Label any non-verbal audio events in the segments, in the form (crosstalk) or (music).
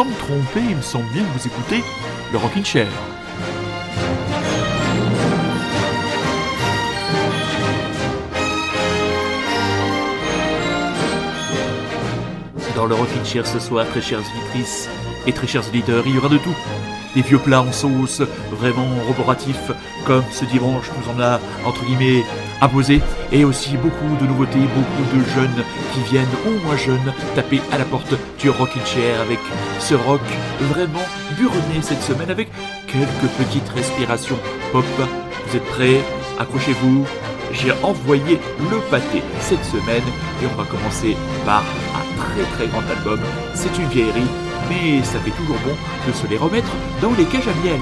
sans me tromper, il me semble bien que vous écoutez le Rockin' Chair. Dans le Rockin' Chair ce soir, très chères auditrices et très chers auditeurs, il y aura de tout. Des vieux plats en sauce, vraiment roboratifs, comme ce dimanche nous en a, entre guillemets, imposé, et aussi beaucoup de nouveautés, beaucoup de jeunes qui viennent, au moins jeunes, taper à la porte du Rockin' Chair avec ce rock vraiment buronné cette semaine avec quelques petites respirations pop. Vous êtes prêts? Accrochez-vous, j'ai envoyé le pâté cette semaine et on va commencer par un très très grand album. C'est une vieillerie, mais ça fait toujours bon de se les remettre dans les cages à miel.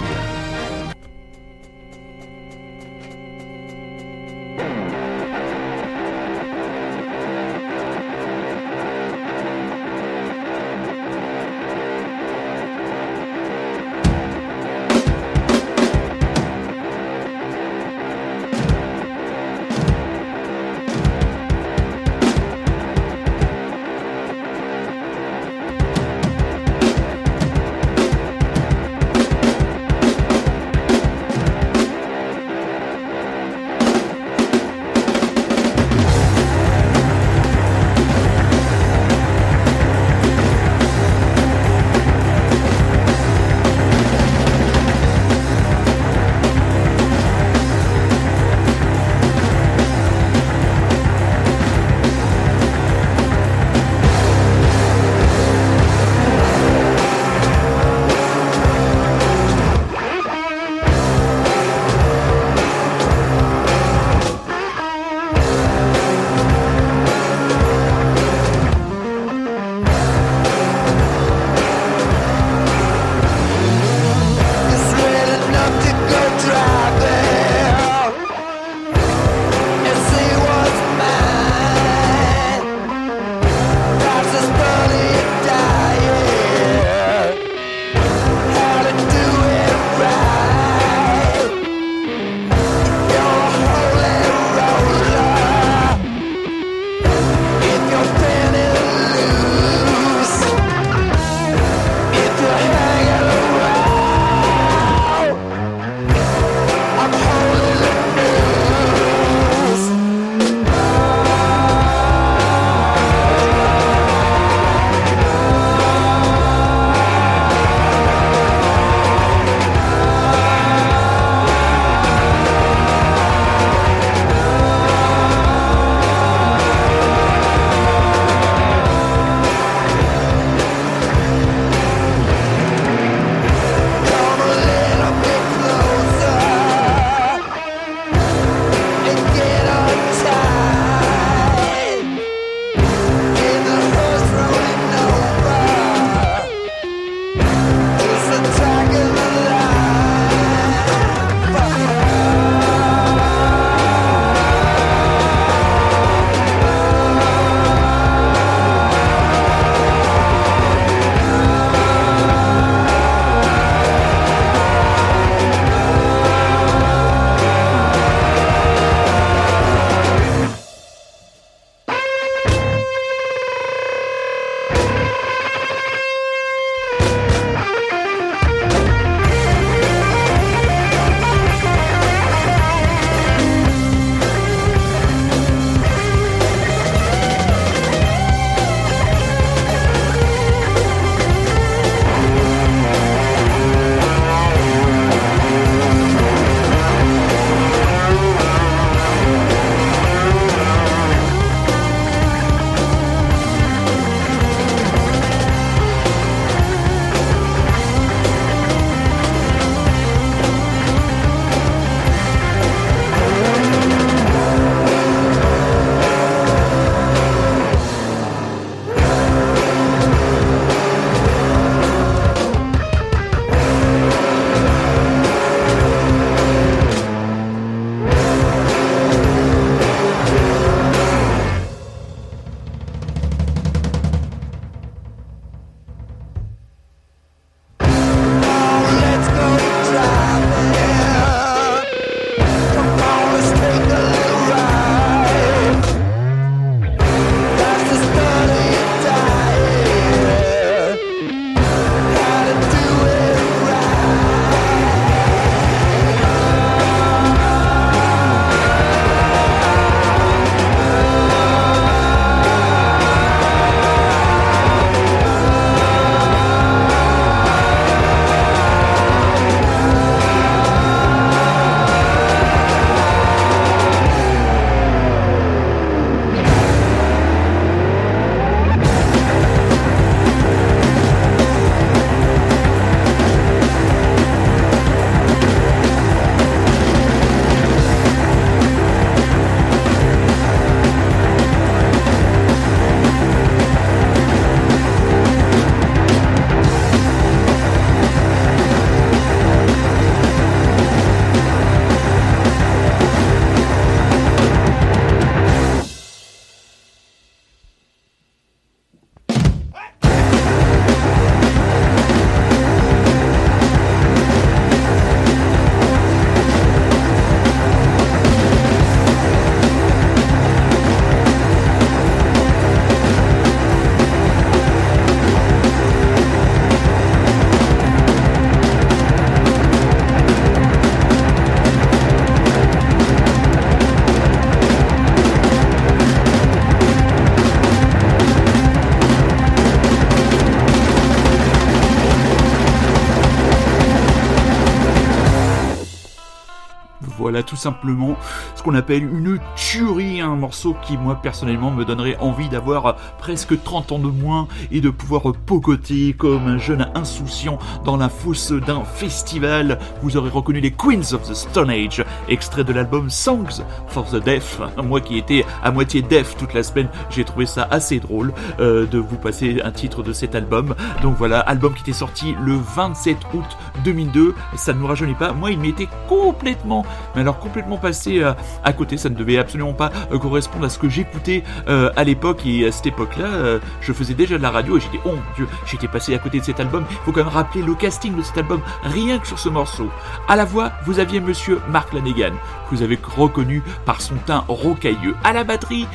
Voilà, tout simplement ce qu'on appelle une tuerie, un morceau qui, moi, personnellement, me donnerait envie d'avoir presque 30 ans de moins et de pouvoir pogoter comme un jeune insouciant dans la fosse d'un festival. Vous aurez reconnu les Queens of the Stone Age, extrait de l'album Songs for the Deaf. Moi qui étais à moitié deaf toute la semaine, j'ai trouvé ça assez drôle euh, de vous passer un titre de cet album. Donc voilà, album qui était sorti le 27 août 2002. Ça ne nous rajeunit pas. Moi, il m'était complètement, mais alors complètement passé euh, à côté. Ça ne devait absolument pas euh, correspondre à ce que j'écoutais à l'époque. Et à cette époque-là, je faisais déjà de la radio et j'étais, oh mon dieu, j'étais passé à côté de cet album. Il faut quand même rappeler le casting de cet album, rien que sur ce morceau. À la voix, vous aviez monsieur Mark Lanegan, que vous avez reconnu par son teint rocailleux. À la batterie,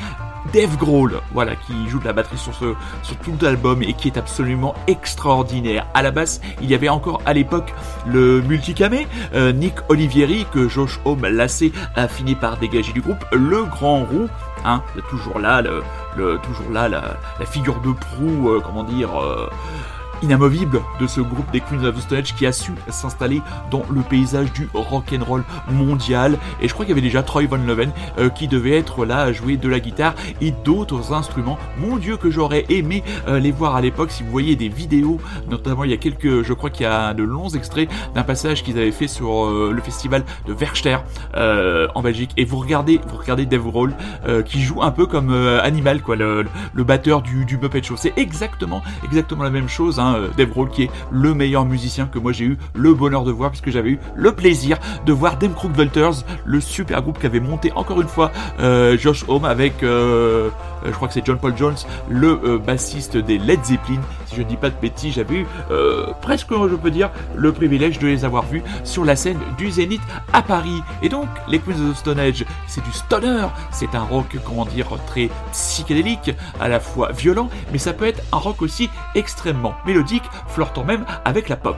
Dave Grohl, voilà, qui joue de la batterie sur, ce, sur tout l'album et qui est absolument extraordinaire. À la basse, il y avait encore à l'époque le multicamé, euh, Nick Olivieri, que Josh Homme lassé a fini par dégager du groupe, le grand roux, hein, toujours là, le, toujours là, la, figure de proue, euh, comment dire, euh, inamovible de ce groupe des Queens of the Stone qui a su s'installer dans le paysage du rock and roll mondial. Et je crois qu'il y avait déjà Troy Von Leven euh, qui devait être là à jouer de la guitare et d'autres instruments. Mon Dieu que j'aurais aimé euh, les voir à l'époque. Si vous voyez des vidéos, notamment il y a quelques, je crois qu'il y a de longs extraits d'un passage qu'ils avaient fait sur euh, le festival de Verster en Belgique. Et vous regardez, vous regardez Dave Roll qui joue un peu comme Animal, quoi, le, batteur du, du Muppet Show. C'est exactement, exactement la même chose. Hein. Euh, Dave qui est le meilleur musicien que moi j'ai eu le bonheur de voir puisque j'avais eu le plaisir de voir Dem Crook Vultures, le super groupe qui avait monté encore une fois euh, Josh Home avec, euh, je crois que c'est John Paul Jones, le bassiste des Led Zeppelin. Si je ne dis pas de bêtises, j'avais eu presque, je peux dire, le privilège de les avoir vus sur la scène du Zénith à Paris. Et donc, les Queens of the Stone Age, c'est du stoner, c'est un rock, comment dire, très psychédélique, à la fois violent, mais ça peut être un rock aussi extrêmement mélodique flirtant même avec la pop.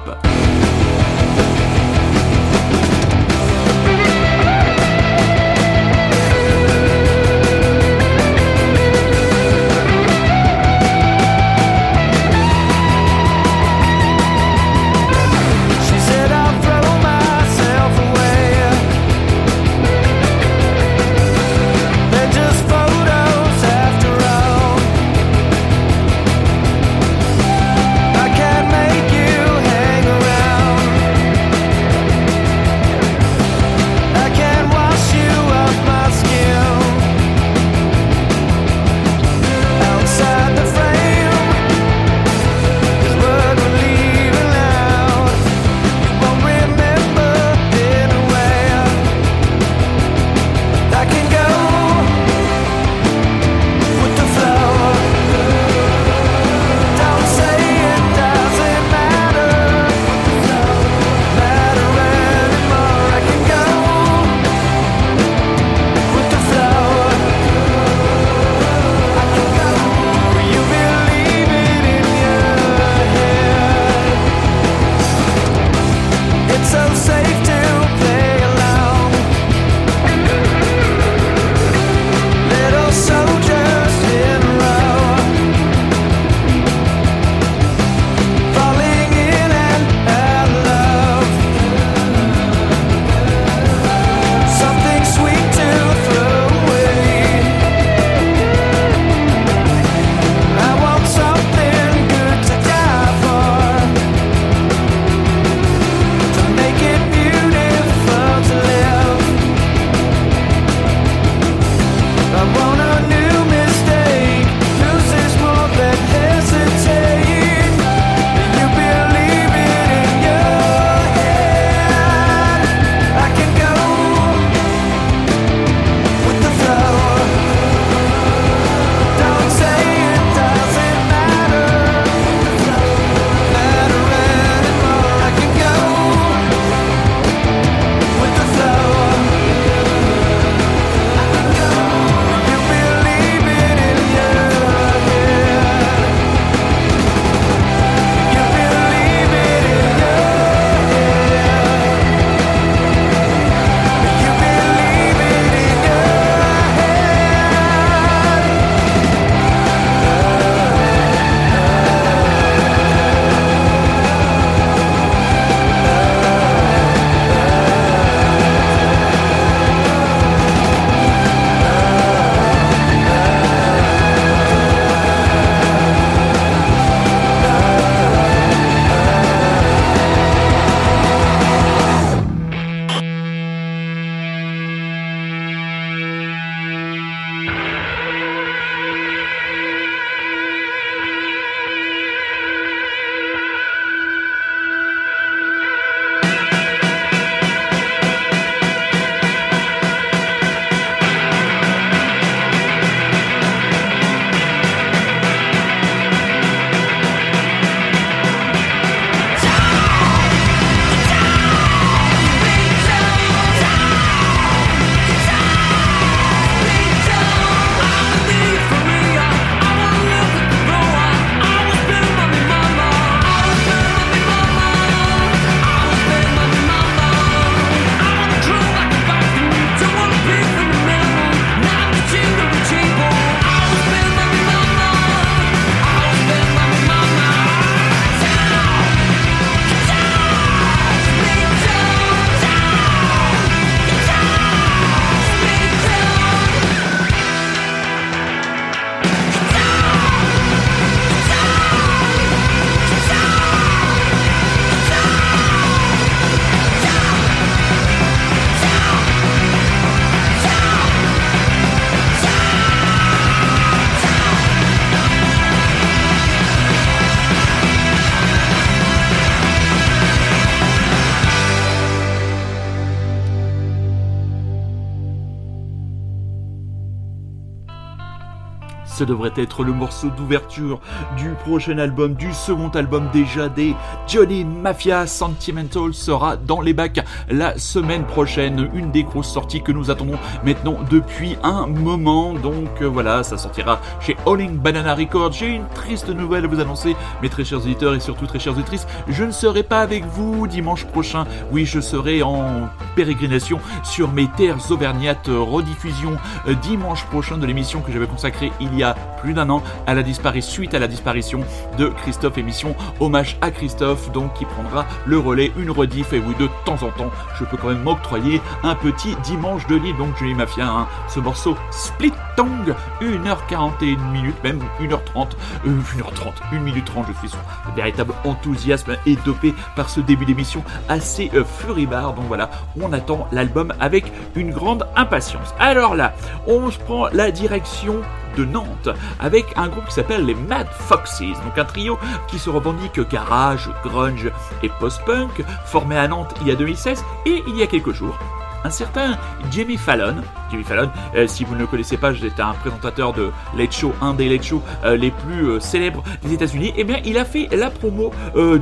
Devrait être le morceau d'ouverture du prochain album, du second album déjà des Johnny Mafia. Sentimental sera dans les bacs la semaine prochaine. Une des grosses sorties que nous attendons maintenant depuis un moment. Donc euh, voilà, ça sortira chez Alling Banana Records. J'ai une triste nouvelle à vous annoncer, mes très chers auditeurs et surtout très chères auditrices. Je ne serai pas avec vous dimanche prochain. Oui, je serai en pérégrination sur mes terres auvergnates. Rediffusion euh, dimanche prochain de l'émission que j'avais consacrée il y a plus d'un an à la disparition, suite à la disparition de Christophe. Émission hommage à Christophe, donc qui prendra le relais, une rediff. Et oui, de temps en temps, je peux quand même m'octroyer un petit dimanche de lit. Donc, Julie Mafia, hein, ce morceau Split Tongue, 1h41 minutes, même 1h30, 1h30, 1 minute 30. Je suis un véritable enthousiasme et dopé par ce début d'émission assez euh, furibard. Donc voilà, on attend l'album avec une grande impatience. Alors là, on se prend la direction de Nantes avec un groupe qui s'appelle les Mad Foxes, donc un trio qui se revendique garage, grunge et post-punk, formé à Nantes il y a 2016 et il y a quelques jours un certain Jimmy Fallon. Jimmy Fallon, euh, si vous ne le connaissez pas, j'étais un présentateur de Late Show, un des Late Show euh, les plus euh, célèbres des États-Unis. Et eh bien, il a fait la promo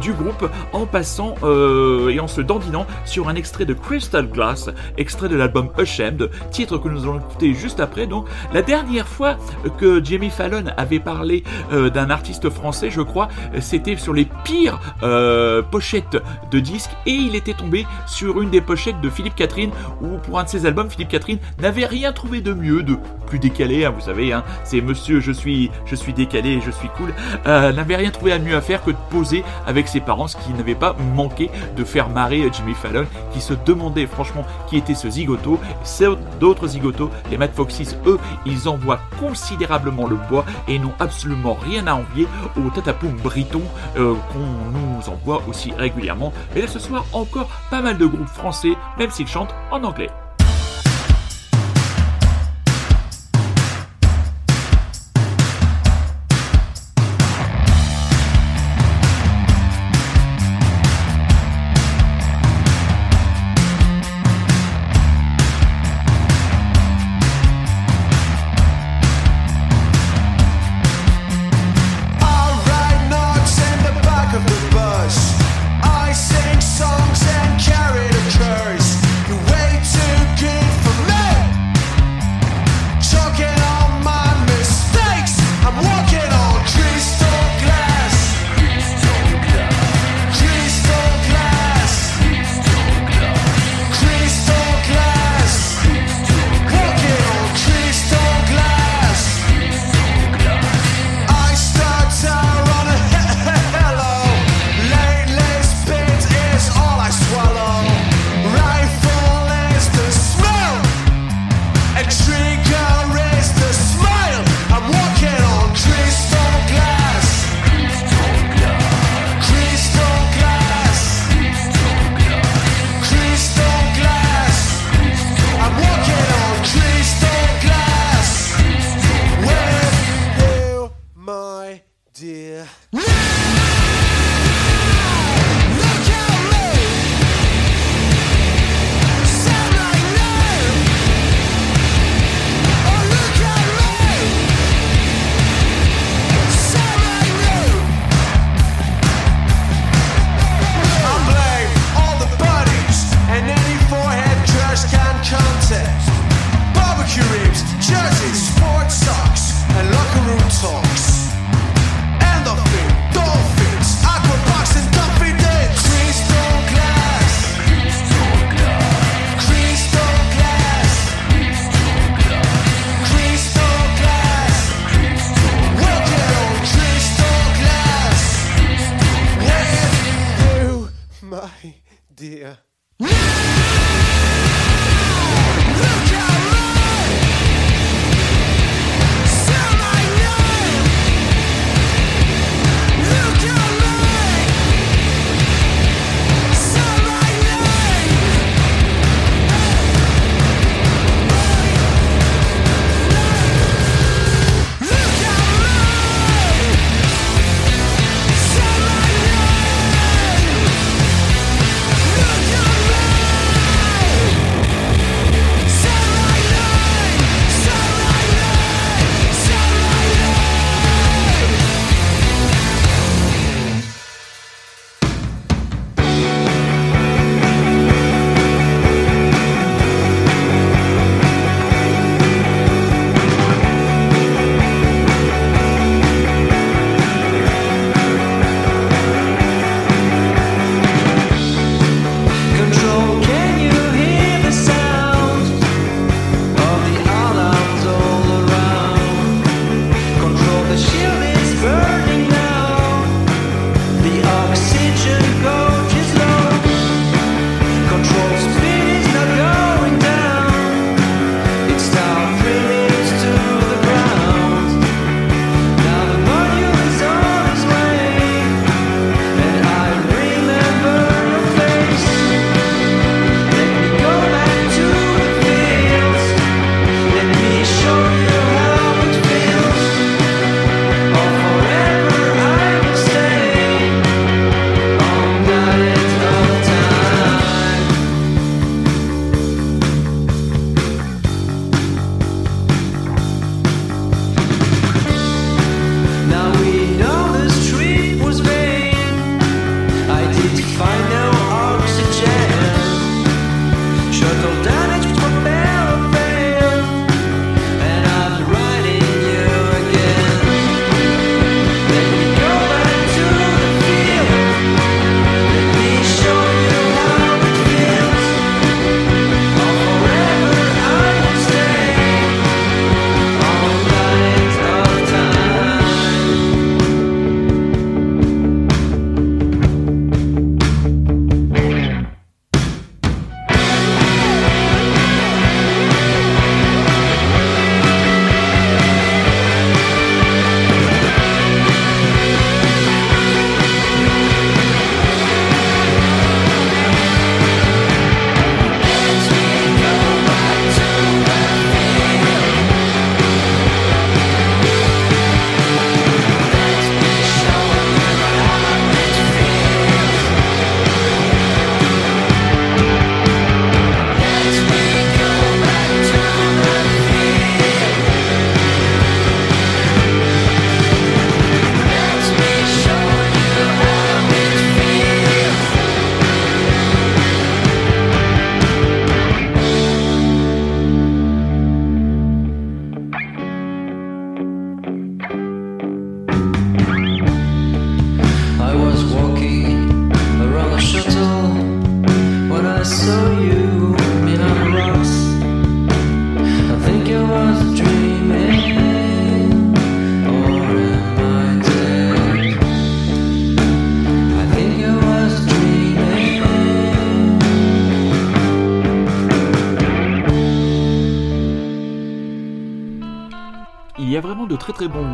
du groupe en passant et en se dandinant sur un extrait de Crystal Glass, extrait de l'album Ashamed, titre que nous allons écouter juste après. Donc, la dernière fois que Jimmy Fallon avait parlé d'un artiste français, je crois, c'était sur les pires pochettes de disques et il était tombé sur une des pochettes de Philippe Catherine où pour un de ses albums, Philippe Catherine n'avait rien trouvé de mieux, de plus décalé, hein, vous savez, hein, c'est monsieur je suis, je suis décalé, je suis cool, euh, n'avait rien trouvé à mieux à faire que de poser avec ses parents, ce qui n'avait pas manqué de faire marrer Jimmy Fallon, qui se demandait franchement qui était ce zigoto. D'autres zigotos, les Mad Foxes, eux, ils envoient considérablement le bois et n'ont absolument rien à envier au tatapoum briton euh, qu'on nous envoie aussi régulièrement. Mais là ce soir, encore pas mal de groupes français, même s'ils chantent en anglais.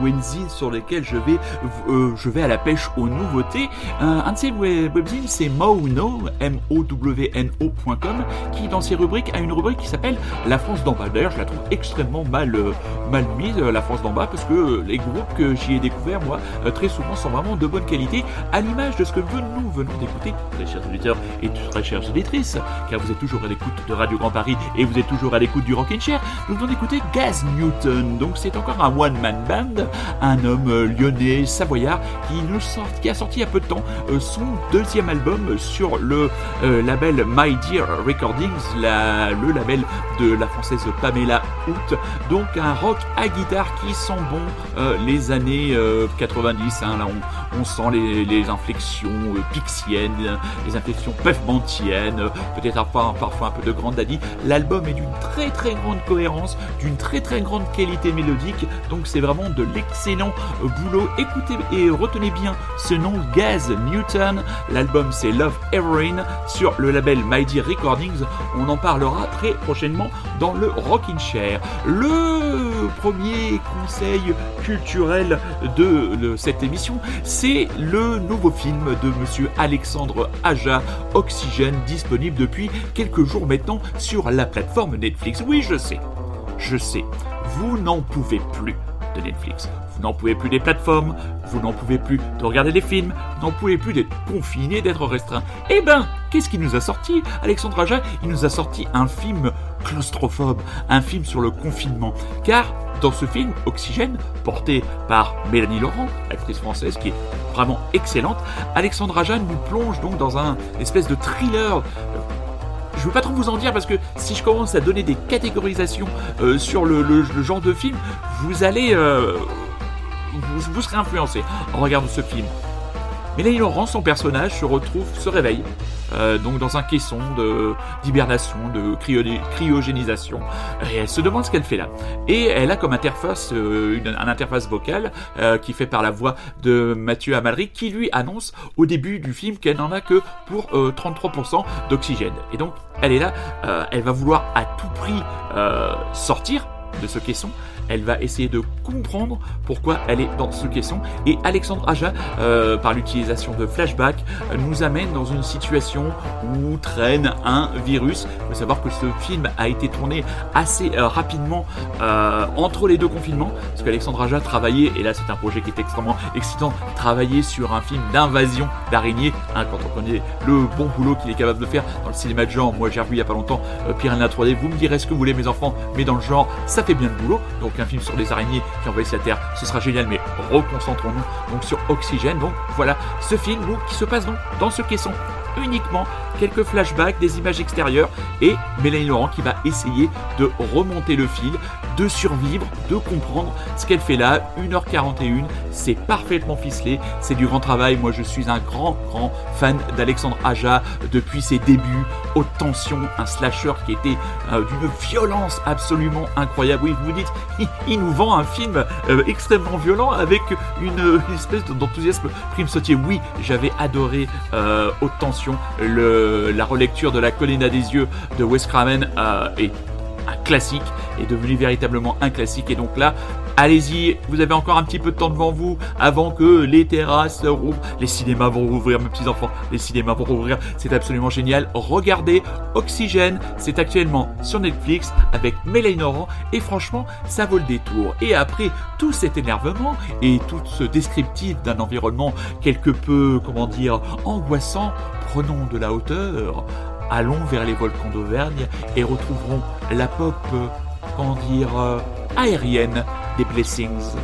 Webzines sur lesquels je vais, euh, je vais à la pêche aux nouveautés. un de ces webzines, c'est Mowno, M-O-W-N-O.com, qui dans ses rubriques a une rubrique qui s'appelle La France d'en bas. D'ailleurs, je la trouve extrêmement mal, mal mise, La France d'en bas, parce que les groupes que j'y ai découverts, moi, très souvent sont vraiment de bonne qualité, à l'image de ce que nous venons d'écouter, très chers auditeurs et très chères auditrices, car vous êtes toujours à l'écoute de Radio Grand Paris et vous êtes toujours à l'écoute du Rockin' Chair. Nous venons d'écouter Gaz Newton, donc c'est encore un one-man band, un homme euh, lyonnais, savoyard, qui, nous sort, qui a sorti il y a peu de temps euh, son deuxième album sur le euh, label My Dear Recordings, le label de la française Pamela Hout. Donc un rock à guitare qui sent bon les années 90. Hein, là, on, on sent les, les inflexions pixiennes, les inflexions pavementiennes, peut-être parfois un peu de grande daddy. L'album est d'une très très grande cohérence, d'une très très grande qualité mélodique, donc c'est vraiment de l'excellent boulot. Écoutez et retenez bien ce nom, Gaz Newton. L'album c'est Love Everine sur le label Mighty Recordings. On en parlera très prochainement dans le Rockin' Chair. Le premier conseil culturel de cette émission, c'est le nouveau film de monsieur Alexandre Aja, Oxygène, disponible depuis quelques jours maintenant sur la plateforme Netflix. Oui, je sais, je sais, vous n'en pouvez plus de Netflix. Vous n'en pouvez plus des plateformes, vous n'en pouvez plus de regarder des films, vous n'en pouvez plus d'être confiné, d'être restreint. Eh ben, qu'est-ce qu'il nous a sorti Alexandre Aja, il nous a sorti un film claustrophobe, un film sur le confinement. Car dans ce film, Oxygène, porté par Mélanie Laurent, actrice française qui est vraiment excellente, Alexandre Aja nous plonge donc dans un espèce de thriller je veux pas trop vous en dire parce que si je commence à donner des catégorisations euh, sur le, genre de film, vous allez. Euh, vous, vous, serez influencé en regardant ce film. Mélanie Laurent, son personnage, se retrouve, se réveille, euh, donc dans un caisson d'hibernation, de, cryogénisation, et elle se demande ce qu'elle fait là. Et elle a comme interface, euh, une, interface vocale euh, qui fait par la voix de Mathieu Amalric, qui lui annonce au début du film qu'elle n'en a que pour 33% d'oxygène. Et donc, elle est là, elle va vouloir à tout prix sortir de ce caisson elle va essayer de comprendre pourquoi elle est dans ce caisson. Et Alexandre Aja, euh, par l'utilisation de flashback, nous amène dans une situation où traîne un virus. Il faut savoir que ce film a été tourné assez euh, rapidement euh, entre les deux confinements, parce qu'Alexandre Aja travaillait, et là c'est un projet qui est extrêmement excitant, travailler sur un film d'invasion d'araignées, hein, quand on connaît le bon boulot qu'il est capable de faire dans le cinéma de genre. Moi j'ai revu il y a pas longtemps Piranha 3D, vous me direz ce que vous voulez mes enfants, mais dans le genre, ça fait bien le boulot. Un film sur les araignées qui envahissent la Terre, ce sera génial, mais reconcentrons-nous donc sur Oxygène. Donc voilà, ce film qui se passe donc dans ce caisson uniquement quelques flashbacks, des images extérieures et Mélanie Laurent qui va essayer de remonter le fil, de survivre, de comprendre ce qu'elle fait là. 1h41, c'est parfaitement ficelé, c'est du grand travail. Moi je suis un grand grand fan d'Alexandre Aja depuis ses débuts, haute tension, un slasher qui était euh, d'une violence absolument incroyable. Oui, vous dites, (laughs) il, nous vend un film euh, extrêmement violent avec une, espèce d'enthousiasme prime sautier. Oui, j'avais adoré euh, haute tension, la relecture de La colline à des yeux de Wes Craven est un classique, est devenu véritablement un classique. Et donc là, allez-y, vous avez encore un petit peu de temps devant vous avant que les terrasses rouvrent. Les cinémas vont rouvrir, mes petits enfants. Les cinémas vont rouvrir. C'est absolument génial. Regardez Oxygène. C'est actuellement sur Netflix avec Mélanie. Et franchement, ça vaut le détour. Et après tout cet énervement et tout ce descriptif d'un environnement quelque peu, comment dire, angoissant, prenons de la hauteur allons vers les volcans d'Auvergne et retrouverons la pop, euh, comment dire, euh, aérienne des Blessings.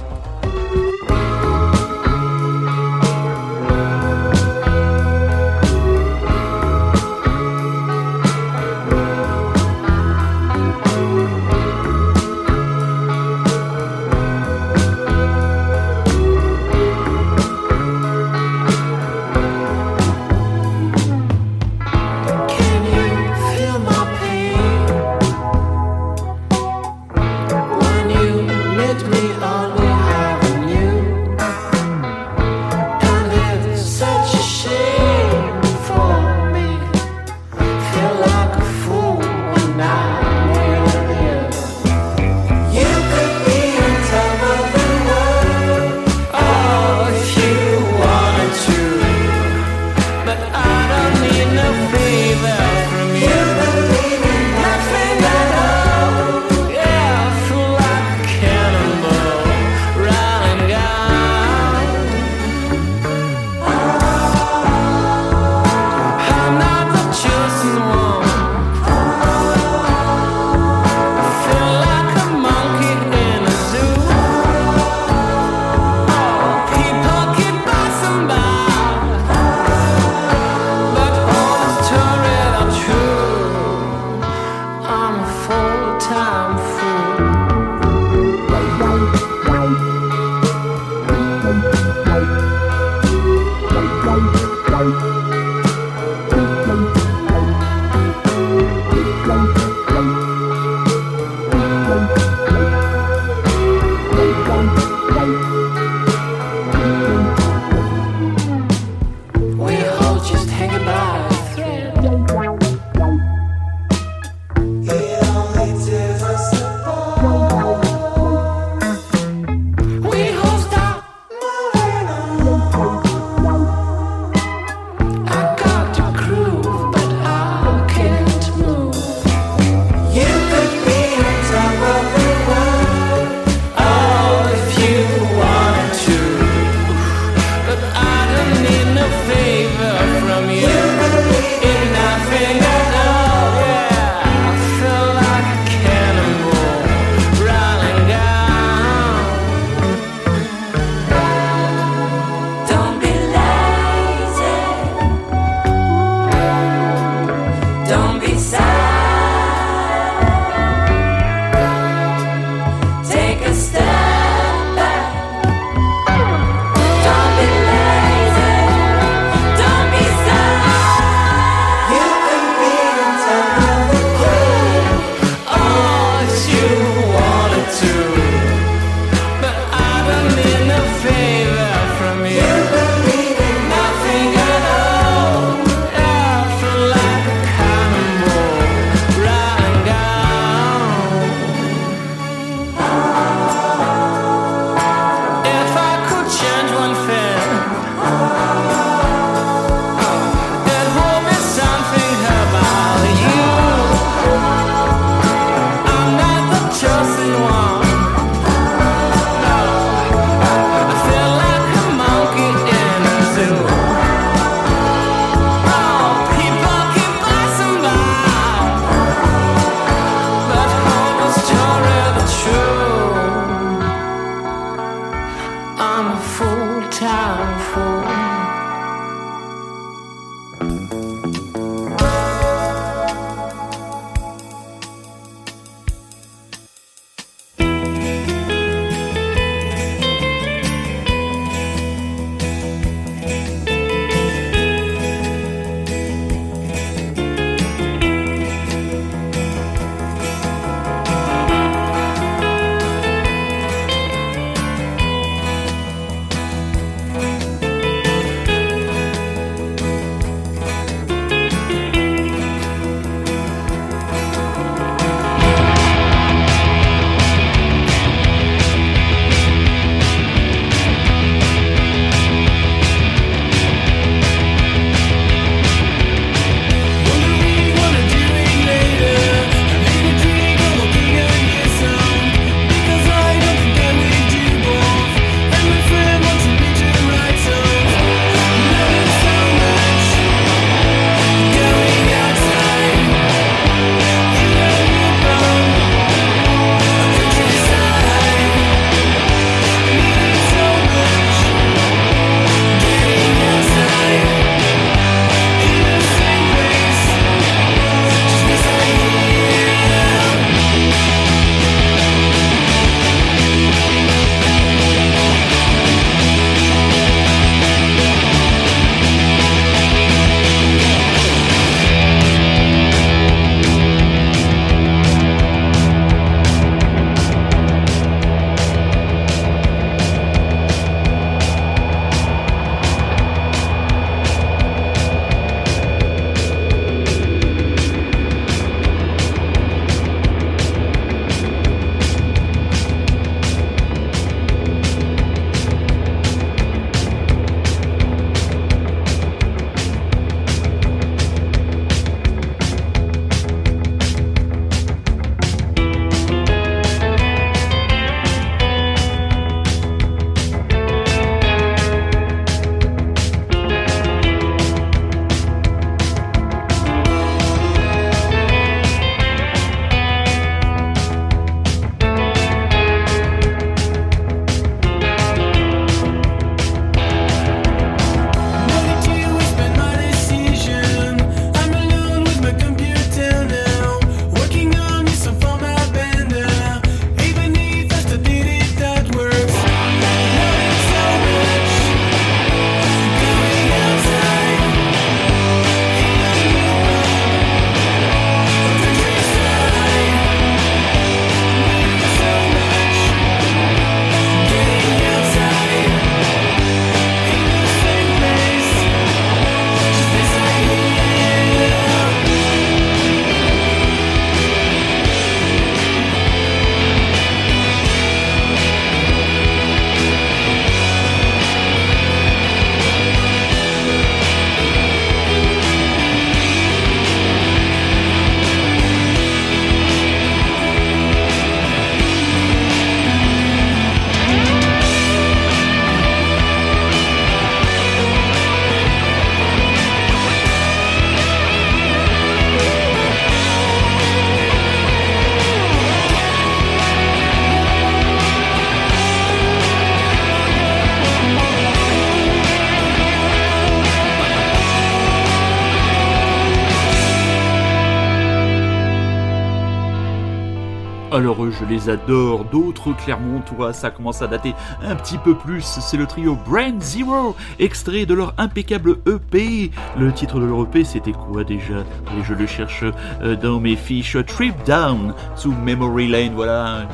Je les adore, d'autres clairement, toi, ça commence à dater un petit peu plus, c'est le trio Brand Zero, extrait de leur impeccable EP. Le titre de leur EP c'était quoi déjà? Je le cherche euh, dans mes fiches, Trip Down, sous Memory Lane, voilà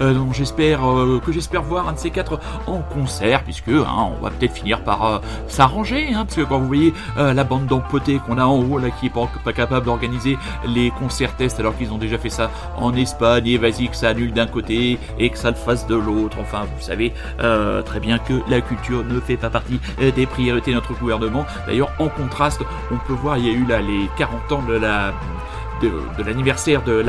euh, dont j'espère euh, que j'espère voir un de ces quatre en concert, puisque hein, on va peut-être finir par euh, s'arranger, hein, parce que quand vous voyez la bande d'empotés qu'on a en haut là qui est pas capable d'organiser les concerts tests alors qu'ils ont déjà fait ça en Espagne, et vas-y que ça annule d'un côté et que ça le fasse de l'autre. Enfin, vous savez très bien que la culture ne fait pas partie des priorités de notre gouvernement. D'ailleurs, en contraste, on peut voir, il y a eu là les 40 ans de la de, l'anniversaire de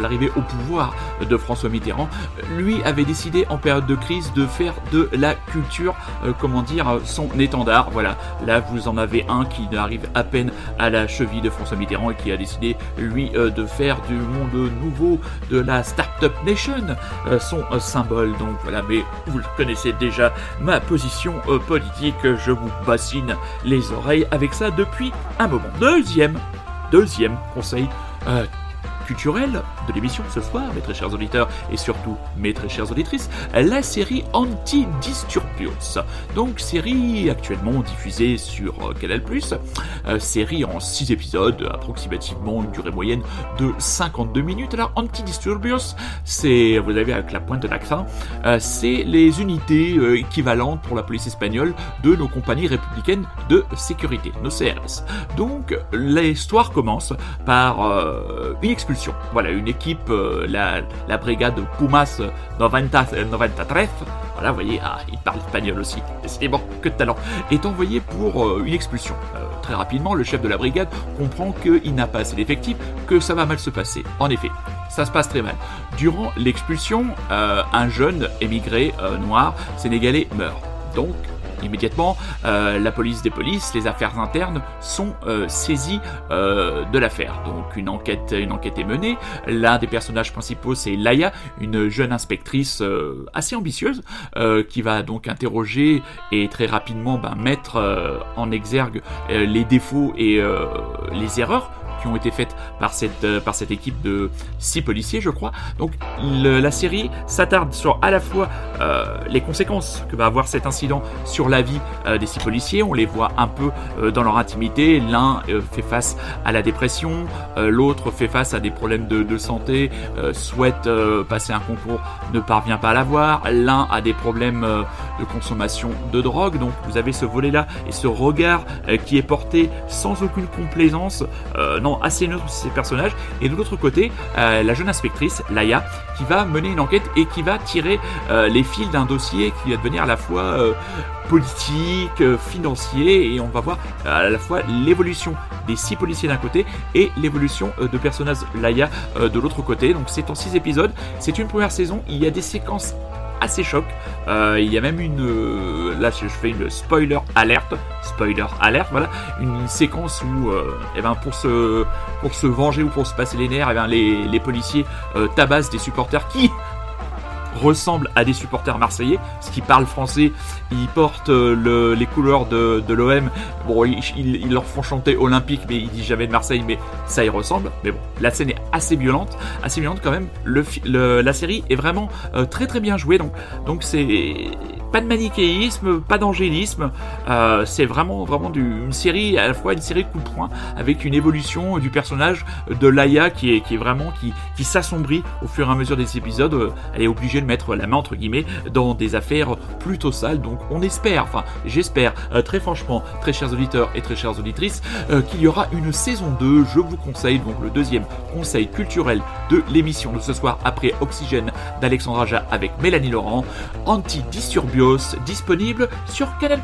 l'arrivée au pouvoir de François Mitterrand, lui avait décidé en période de crise de faire de la culture, euh, comment dire, son étendard. Voilà, là vous en avez un qui arrive à peine à la cheville de François Mitterrand et qui a décidé, lui, euh, de faire du monde nouveau, de la Startup Nation, euh, son symbole. Donc voilà, mais vous connaissez déjà ma position politique, je vous bassine les oreilles avec ça depuis un moment. Deuxième deuxième conseil euh, culturel de l'émission ce soir, mes très chers auditeurs et surtout mes très chères auditrices, la série Anti-Disturbios. Donc série actuellement diffusée sur euh, Canal+, euh, série en 6 épisodes, approximativement une durée moyenne de 52 minutes. Alors Anti-Disturbios, c'est, vous avez avec la pointe de l'accent, euh, c'est les unités équivalentes pour la police espagnole de nos compagnies républicaines de sécurité, nos CRS. Donc l'histoire commence par une Voilà, une équipe, euh, la, brigade Pumas 93, euh, voilà, vous voyez, ah, il parle espagnol aussi, décidément, que de talent, est envoyé pour euh, une expulsion. très rapidement, le chef de la brigade comprend qu'il n'a pas assez d'effectifs, que ça va mal se passer. En effet, ça se passe très mal. Durant l'expulsion, un jeune émigré noir sénégalais meurt. Donc, Immédiatement, euh, la police des polices, les affaires internes sont euh, saisies euh, de l'affaire. Donc une enquête, une enquête est menée. L'un des personnages principaux, c'est Laïa, une jeune inspectrice assez ambitieuse, qui va donc interroger et très rapidement ben, mettre en exergue les défauts et les erreurs ont été faites par cette, euh, par cette équipe de six policiers, je crois. Donc la série s'attarde sur à la fois euh, les conséquences que va avoir cet incident sur la vie euh, des six policiers. On les voit un peu dans leur intimité. L'un fait face à la dépression, l'autre fait face à des problèmes de, santé, souhaite passer un concours, ne parvient pas à l'avoir. L'un a des problèmes de consommation de drogue. Donc vous avez ce volet-là et ce regard qui est porté sans aucune complaisance. Assez neutre sur ces personnages. Et de l'autre côté, euh, la jeune inspectrice, Laïa, qui va mener une enquête et qui va tirer euh, les fils d'un dossier qui va devenir à la fois euh, politique, financier, et on va voir à la fois l'évolution des six policiers d'un côté et l'évolution de personnages Laïa de l'autre côté. Donc c'est en six épisodes, c'est une première saison, il y a des séquences assez choc. Euh, il y a même une. Euh, là, je fais une spoiler alerte. Spoiler alerte, voilà. Une séquence où, euh, eh ben, pour, se, pour se venger ou pour se passer les nerfs, eh ben, les, les policiers tabassent des supporters qui ressemble à des supporters marseillais, ce qui parlent français, ils portent euh, les couleurs de, l'OM. Bon, ils, leur font chanter Olympique, mais ils disent jamais de Marseille, mais ça y ressemble. Mais bon, la scène est assez violente, assez violente quand même. la série est vraiment euh, très très bien jouée, donc donc c'est pas de manichéisme, pas d'angélisme. Euh, c'est vraiment vraiment une série à la fois une série de coups de poing avec une évolution du personnage de Laïa qui est vraiment qui qui s'assombrit au fur et à mesure des épisodes. Elle est obligée de mettre la main entre guillemets dans des affaires plutôt sales. Donc on espère, enfin j'espère euh, très franchement, très chers auditeurs et très chères auditrices, euh, qu'il y aura une saison 2. Je vous conseille donc le deuxième conseil culturel de l'émission de ce soir après Oxygène d'Alexandra Ja avec Mélanie Laurent, Disponible sur Canal+.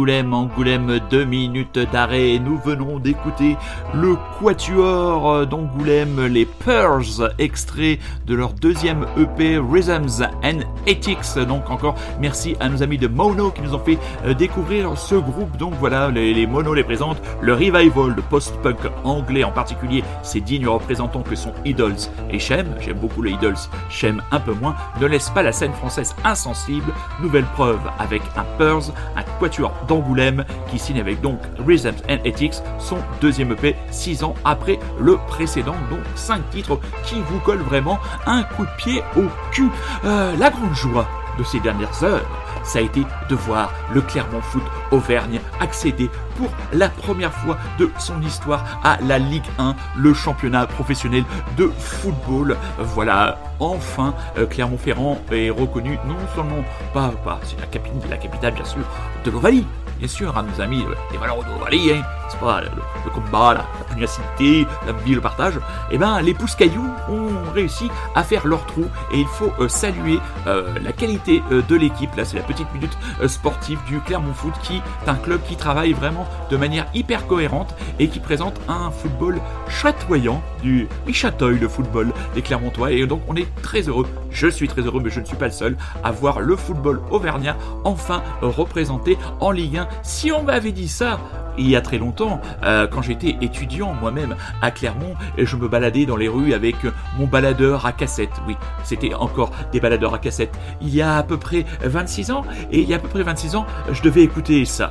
Angoulême, Angoulême, deux minutes d'arrêt. Nous venons d'écouter le quatuor d'Angoulême, les Pearls, extrait de leur deuxième EP Rhythms and Ethics. Donc encore merci à nos amis de Mono qui nous ont fait euh, découvrir ce groupe. Donc voilà, les, les Mono les présentent le revival de post-punk anglais en particulier. Ces dignes représentants que sont Idols et Shem, j'aime beaucoup les Idols, Shem un peu moins, ne laissent pas la scène française insensible. Nouvelle preuve avec un Pearls, un quatuor d'Angoulême qui signe avec donc Rhythms and Ethics son deuxième EP 6 ans après le précédent. Donc 5 titres qui vous collent vraiment un coup de pied au cul. Euh, la grande joie de ces dernières heures, ça a été de voir le Clermont Foot Auvergne accéder pour la première fois de son histoire à la Ligue 1, le championnat professionnel de football. Voilà, enfin, euh, Clermont-Ferrand est reconnu non seulement pas, c'est la, capi- la capitale bien sûr de l'Ovalie, bien sûr, à nos amis, euh, les valeurs de hein, c'est pas le, combat, la, la la vie, le partage. Et ben, les pouces cailloux ont réussi à faire leur trou et il faut euh, saluer euh, la qualité de l'équipe. Là, c'est la petite minute sportive du Clermont Foot qui est un club qui travaille vraiment de manière hyper cohérente et qui présente un football chatoyant du Richatoy, le football des Clermontois. Et donc, on est très heureux, je suis très heureux, mais je ne suis pas le seul, à voir le football auvergnat enfin représenté en Ligue 1. Si on m'avait dit ça il y a très longtemps, euh, quand j'étais étudiant moi-même à Clermont, je me baladais dans les rues avec mon baladeur à cassette. Oui, c'était encore des baladeurs à cassette. Il y a à peu près 26 ans, et il y a à peu près 26 ans, je devais écouter ça.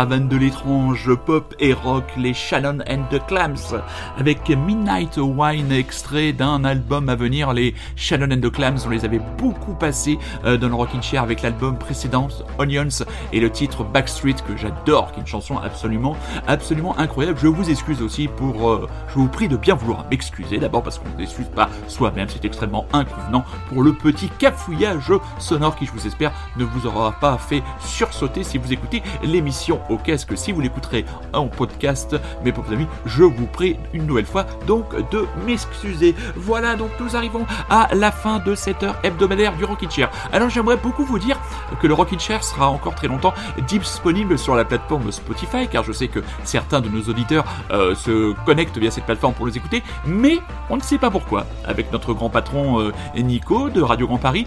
Caravane de l'étrange pop et rock, les Shannon and the Clams, avec Midnight Wine, extrait d'un album à venir. Les Shannon and the Clams, on les avait beaucoup passés euh, dans le Rockin' Chair avec l'album précédent, Onions, et le titre Backstreet, que j'adore, qui est une chanson absolument, absolument incroyable. Je vous excuse aussi pour, euh, je vous prie de bien vouloir m'excuser, d'abord parce qu'on ne s'excuse pas soi-même, c'est extrêmement inconvenant pour le petit cafouillage sonore qui, je vous espère, ne vous aura pas fait sursauter si vous écoutez l'émission au casque. Si vous l'écouterez en podcast, mes pauvres amis, je vous prie une nouvelle fois donc de m'excuser. Voilà, donc nous arrivons à la fin de cette heure hebdomadaire du Rockin' Chair. Alors j'aimerais beaucoup vous dire que le Rockin' Chair sera encore très longtemps disponible sur la plateforme Spotify, car je sais que certains de nos auditeurs euh, se connectent via cette plateforme pour les écouter, mais on ne sait pas pourquoi. Avec notre grand patron euh, Nico de Radio Grand Paris,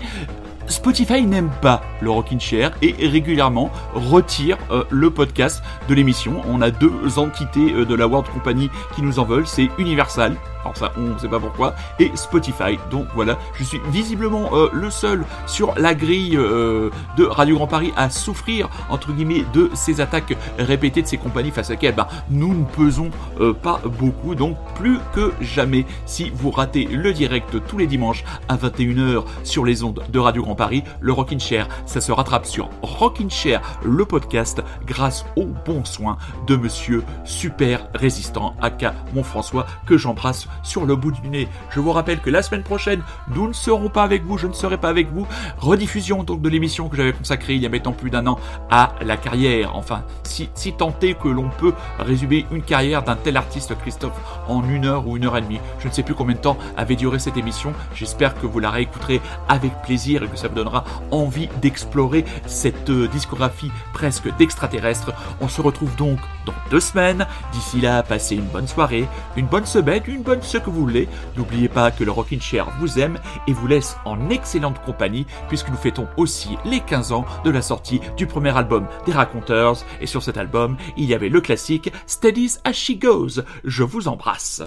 Spotify n'aime pas le Rockin' Chair et régulièrement retire euh, le podcast de l'émission. On a deux entités euh, de la World Company qui nous en veulent, c'est Universal, alors ça on ne sait pas pourquoi, et Spotify. Donc voilà, je suis visiblement euh, le seul sur la grille euh, de Radio Grand Paris à souffrir entre guillemets de ces attaques répétées de ces compagnies face à ben, nous ne pesons euh, pas beaucoup. Donc plus que jamais, si vous ratez le direct tous les dimanches à 21h sur les ondes de Radio Grand Paris, le Rockin' Chair, ça se rattrape sur Rockin' Chair, le podcast, grâce aux bons soins de Monsieur Super Résistant, aka mon François, que j'embrasse sur le bout du nez. Je vous rappelle que la semaine prochaine, nous ne serons pas avec vous, je ne serai pas avec vous. Rediffusion donc de l'émission que j'avais consacrée il y a maintenant plus d'un an à la carrière. Enfin, si, si tant est que l'on peut résumer une carrière d'un tel artiste, Christophe, en une heure ou une heure et demie. Je ne sais plus combien de temps avait duré cette émission. J'espère que vous la réécouterez avec plaisir et que ça vous donnera envie d'explorer cette euh, discographie presque d'extraterrestre. On se retrouve donc dans deux semaines. D'ici là, passez une bonne soirée, une bonne semaine, une bonne ce que vous voulez. N'oubliez pas que le Rockin' Chair vous aime et vous laisse en excellente compagnie puisque nous fêtons aussi les 15 ans de la sortie du premier album des Raconteurs. Et sur cet album, il y avait le classique Steadies as She Goes. Je vous embrasse.